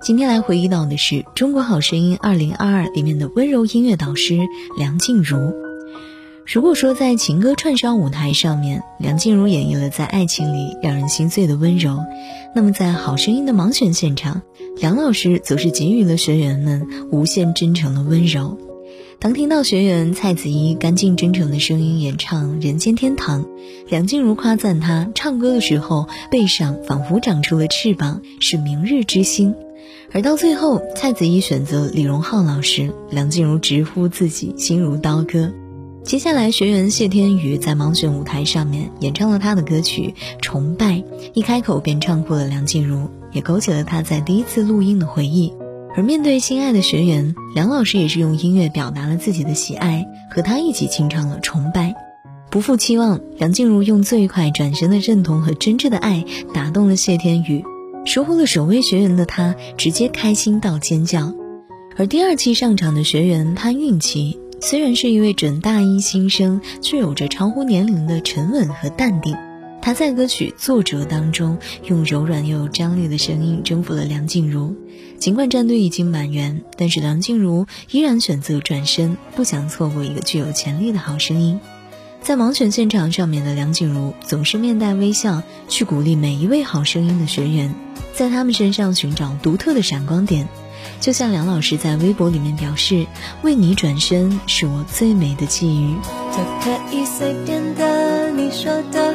今天来回忆到的是《中国好声音二零二二》里面的温柔音乐导师梁静茹。如果说在情歌串烧舞台上面，梁静茹演绎了在爱情里让人心碎的温柔，那么在好声音的盲选现场，梁老师则是给予了学员们无限真诚的温柔。当听到学员蔡子怡干净真诚的声音演唱《人间天堂》，梁静茹夸赞她唱歌的时候背上仿佛长出了翅膀，是明日之星。而到最后，蔡子怡选择李荣浩老师，梁静茹直呼自己心如刀割。接下来，学员谢天宇在盲选舞台上面演唱了他的歌曲《崇拜》，一开口便唱过了梁静茹，也勾起了他在第一次录音的回忆。而面对心爱的学员，梁老师也是用音乐表达了自己的喜爱，和他一起清唱了《崇拜》。不负期望，梁静茹用最快转身的认同和真挚的爱打动了谢天宇。收获了首位学员的他，直接开心到尖叫。而第二期上场的学员潘韵琪，虽然是一位准大一新生，却有着超乎年龄的沉稳和淡定。他在歌曲《作者》当中，用柔软又有张力的声音征服了梁静茹。尽管战队已经满员，但是梁静茹依然选择转身，不想错过一个具有潜力的好声音。在盲选现场上面的梁静茹，总是面带微笑去鼓励每一位好声音的学员。在他们身上寻找独特的闪光点，就像梁老师在微博里面表示：“为你转身是我最美的际遇。”都可以随便的，你说的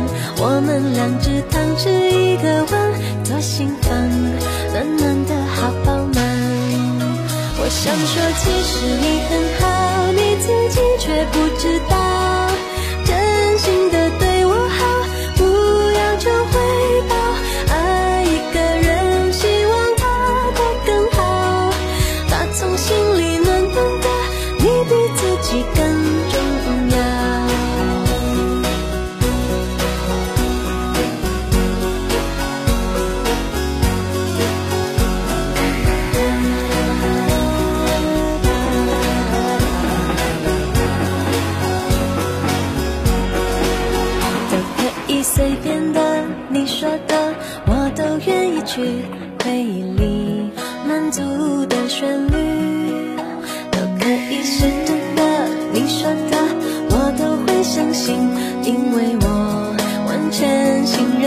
我们两只汤匙一个碗，多心房，暖暖的好饱满。我想说，其实你很好，你自己却不知道。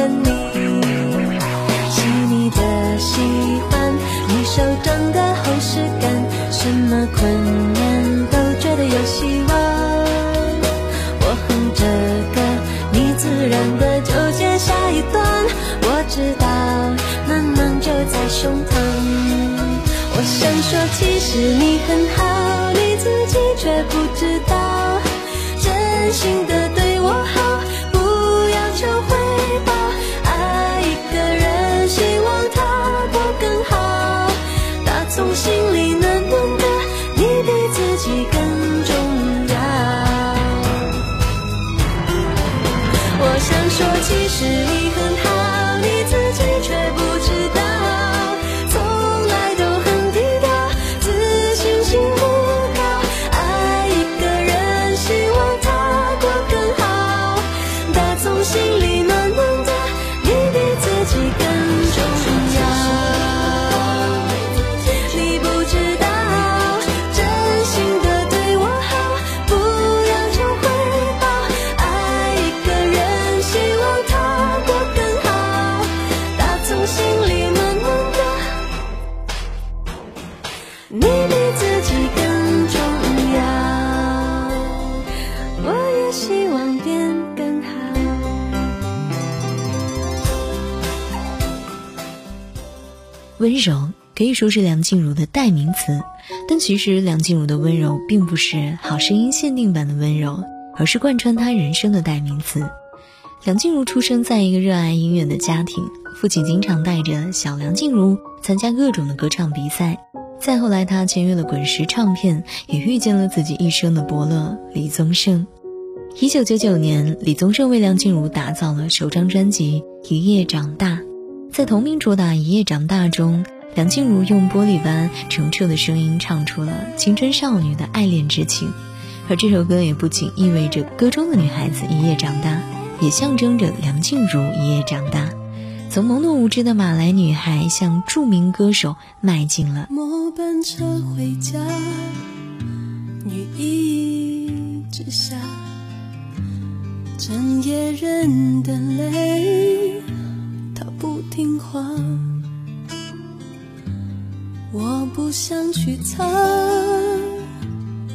全信任你。细腻的喜欢，你手掌的厚实感，什么困难都觉得有希望。我哼着歌，你自然的就接下一段。我。知道，暖暖就在胸膛。我想说，其实你很好，你自己却不知道，真心的对我好，不要求温柔可以说是梁静茹的代名词，但其实梁静茹的温柔并不是好声音限定版的温柔，而是贯穿她人生的代名词。梁静茹出生在一个热爱音乐的家庭，父亲经常带着小梁静茹参加各种的歌唱比赛。再后来，她签约了滚石唱片，也遇见了自己一生的伯乐李宗盛。一九九九年，李宗盛为梁静茹打造了首张专辑《一夜长大》。在同名主打《一夜长大》中，梁静茹用玻璃般澄澈的声音唱出了青春少女的爱恋之情。而这首歌也不仅意味着歌中的女孩子一夜长大，也象征着梁静茹一夜长大，从懵懂无知的马来女孩向著名歌手迈进了。末班车回家，雨一直下。整夜忍的泪，我不想去擦，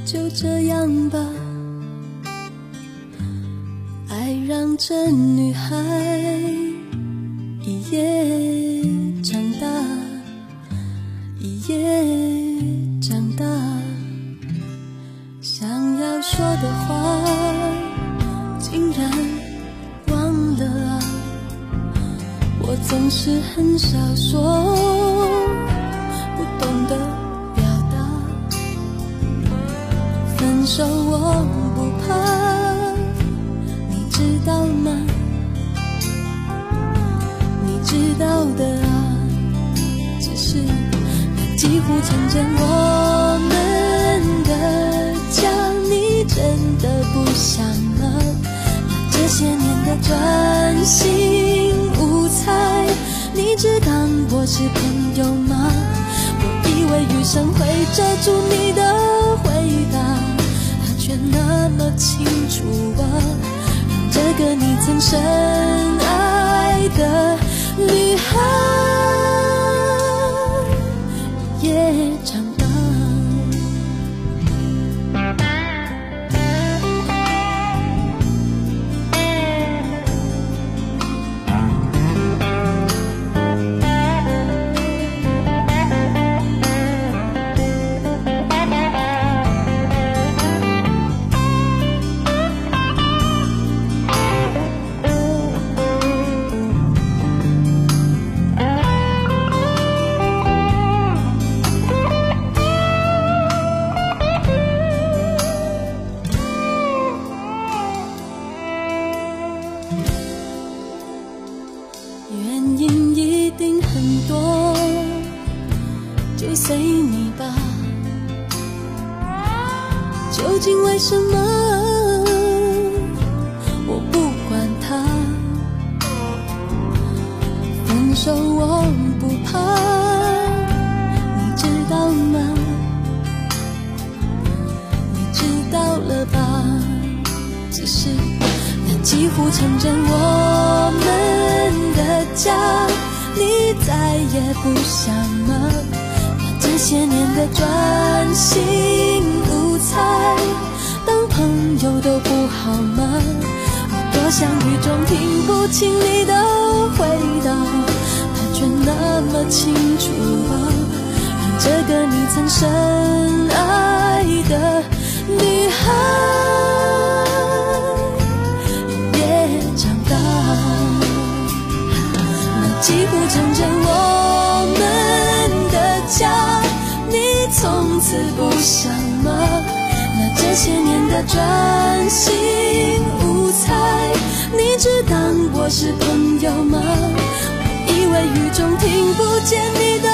就这样吧。爱让这女孩一夜长大，一夜总是很少说，不懂得表达。分手我不怕，你知道吗？你知道的啊，只是那几乎成真我们的家，你真的不想了？这些年的专心，只当我是朋友吗？我以为余生会遮住你的回答，他却那么清楚啊，让这个你曾深爱的女孩。随你吧，究竟为什么？我不管他，分手我不怕，你知道吗？你知道了吧？只是那几乎成真我们的家，你再也不想吗？这些年的专心无猜。朋友都不好吗？我多想雨中听不清你的回答，他却那么清楚啊，让这个你曾深爱的女孩也长大。那几乎成真我不想吗？那这些年的专心无猜，你只当我是朋友吗？我以为雨中听不见你的